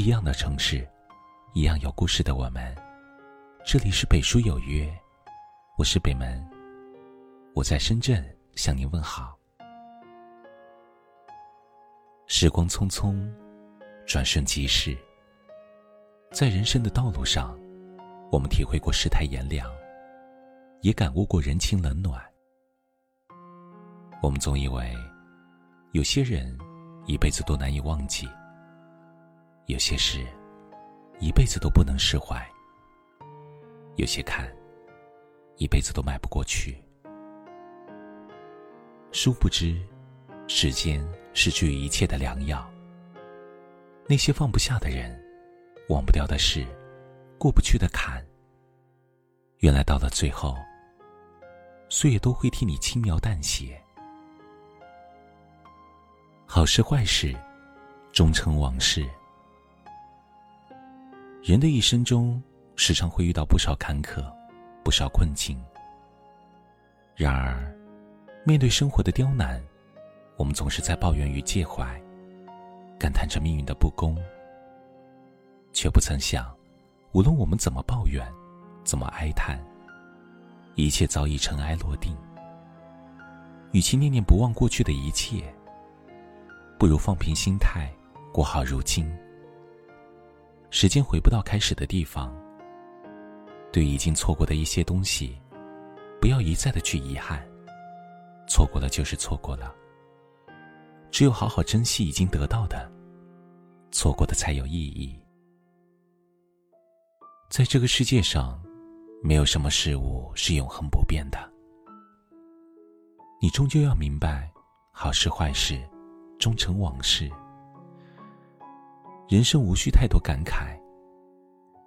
一样的城市，一样有故事的我们。这里是北书有约，我是北门，我在深圳向您问好。时光匆匆，转瞬即逝。在人生的道路上，我们体会过世态炎凉，也感悟过人情冷暖。我们总以为，有些人一辈子都难以忘记，有些事一辈子都不能释怀，有些坎一辈子都迈不过去。殊不知，时间是治愈一切的良药。那些放不下的人。忘不掉的事，过不去的坎。原来到了最后，岁月都会替你轻描淡写。好事坏事，终成往事。人的一生中，时常会遇到不少坎坷，不少困境。然而，面对生活的刁难，我们总是在抱怨与介怀，感叹着命运的不公。却不曾想，无论我们怎么抱怨，怎么哀叹，一切早已尘埃落定。与其念念不忘过去的一切，不如放平心态，过好如今。时间回不到开始的地方，对已经错过的一些东西，不要一再的去遗憾。错过了就是错过了，只有好好珍惜已经得到的，错过的才有意义。在这个世界上，没有什么事物是永恒不变的。你终究要明白，好事坏事，终成往事。人生无需太多感慨，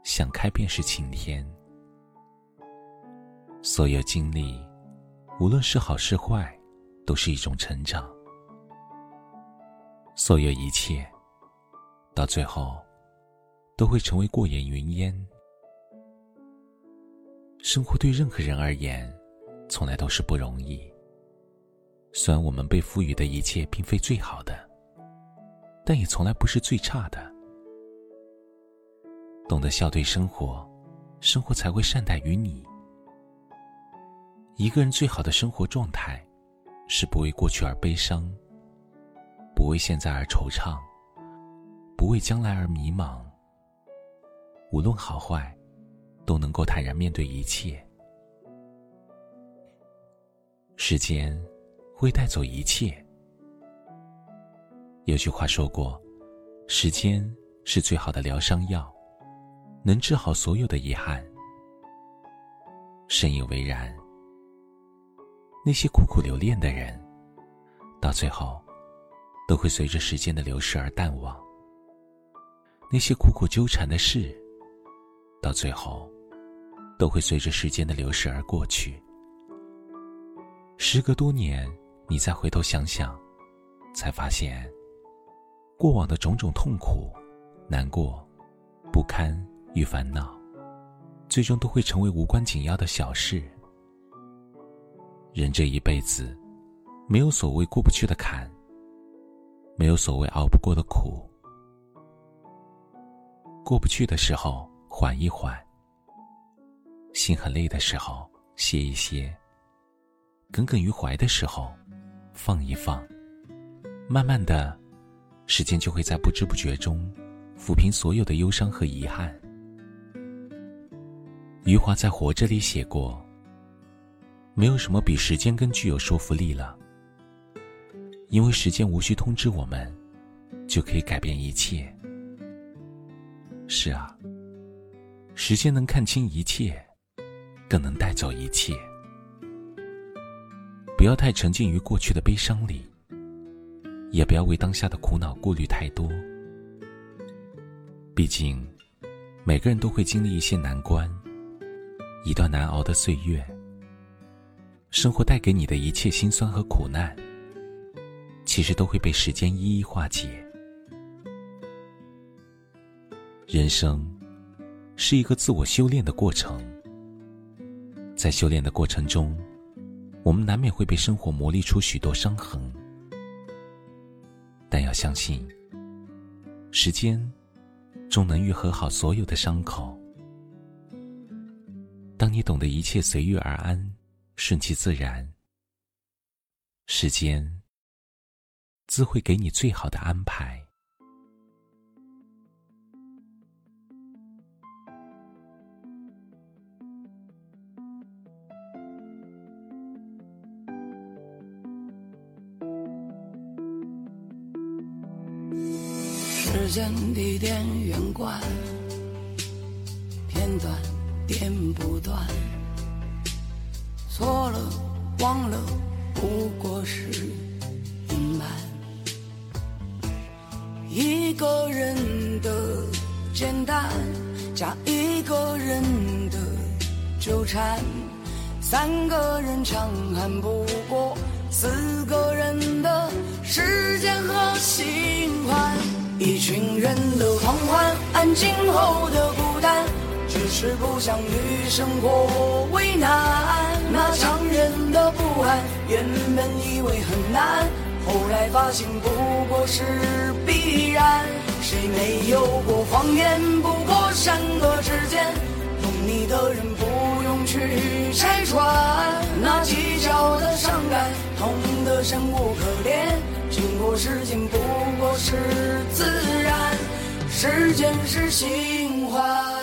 想开便是晴天。所有经历，无论是好是坏，都是一种成长。所有一切，到最后，都会成为过眼云烟。生活对任何人而言，从来都是不容易。虽然我们被赋予的一切并非最好的，但也从来不是最差的。懂得笑对生活，生活才会善待于你。一个人最好的生活状态，是不为过去而悲伤，不为现在而惆怅，不为将来而迷茫。无论好坏。都能够坦然面对一切。时间会带走一切。有句话说过：“时间是最好的疗伤药，能治好所有的遗憾。”深以为然。那些苦苦留恋的人，到最后都会随着时间的流逝而淡忘；那些苦苦纠缠的事，到最后。都会随着时间的流逝而过去。时隔多年，你再回头想想，才发现，过往的种种痛苦、难过、不堪与烦恼，最终都会成为无关紧要的小事。人这一辈子，没有所谓过不去的坎，没有所谓熬不过的苦。过不去的时候，缓一缓。心很累的时候，歇一歇；耿耿于怀的时候，放一放。慢慢的，时间就会在不知不觉中抚平所有的忧伤和遗憾。余华在《活着》里写过：“没有什么比时间更具有说服力了，因为时间无需通知我们，就可以改变一切。”是啊，时间能看清一切。更能带走一切。不要太沉浸于过去的悲伤里，也不要为当下的苦恼顾虑太多。毕竟，每个人都会经历一些难关，一段难熬的岁月。生活带给你的一切辛酸和苦难，其实都会被时间一一化解。人生是一个自我修炼的过程。在修炼的过程中，我们难免会被生活磨砺出许多伤痕，但要相信，时间终能愈合好所有的伤口。当你懂得一切随遇而安，顺其自然，时间自会给你最好的安排。时间、地点、远观，片段剪不断。错了，忘了，不过是隐瞒。一个人的简单，加一个人的纠缠，三个人强悍不过四个人的时间和心欢。一群人的狂欢，安静后的孤单，只是不想与生活为难。那常人的不安，原本以为很难，后来发现不过是必然。谁没有过谎言？不过山河之间，懂你的人不用去拆穿。那计较的伤感，痛得生无可恋。经过时间不过是自然，时间是新欢。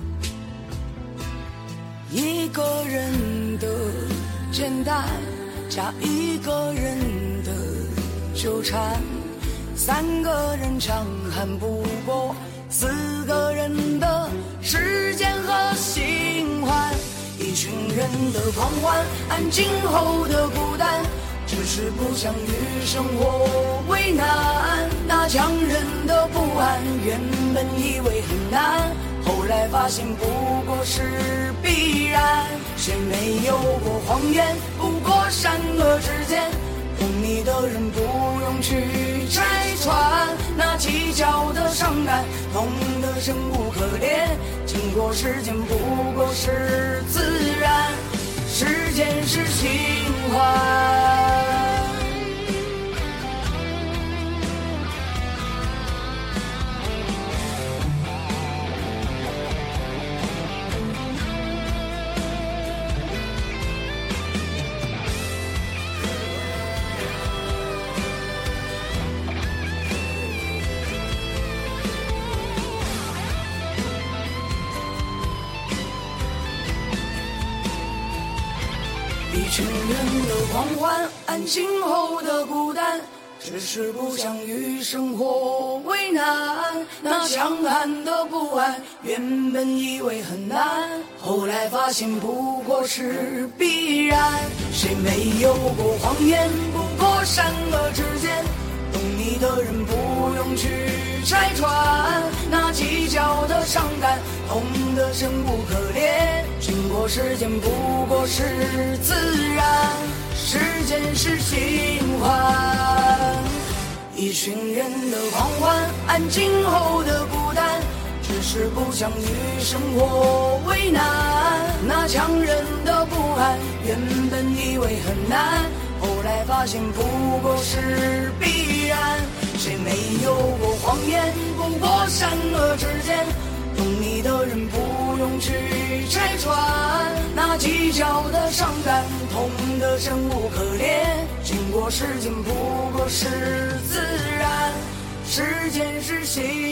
一个人的简单，加一个人的纠缠，三个人强悍不过四个人的时间和心欢。一群人的狂欢，安静后的孤单。只是不想与生活为难，那强忍的不安，原本以为很难，后来发现不过是必然。谁没有过谎言？不过善恶之间，懂你的人不用去拆穿。那计较的伤感，痛得生无可恋。经过时间，不过是自然。时间是情怀。情人的狂欢，安静后的孤单，只是不想与生活为难。那强悍的不安，原本以为很难，后来发现不过是必然。谁没有过谎言？不过善恶之间，你的人不用去。拆穿那计较的伤感，痛得生无可恋。经过时间，不过是自然。时间是新欢，一群人的狂欢，安静后的孤单，只是不想与生活为难。那强忍的不安，原本以为很难，后来发现不过是时间，懂你的人不用去拆穿。那计较的伤感，痛得生无可恋。经过时间，不过是自然。时间是新欢。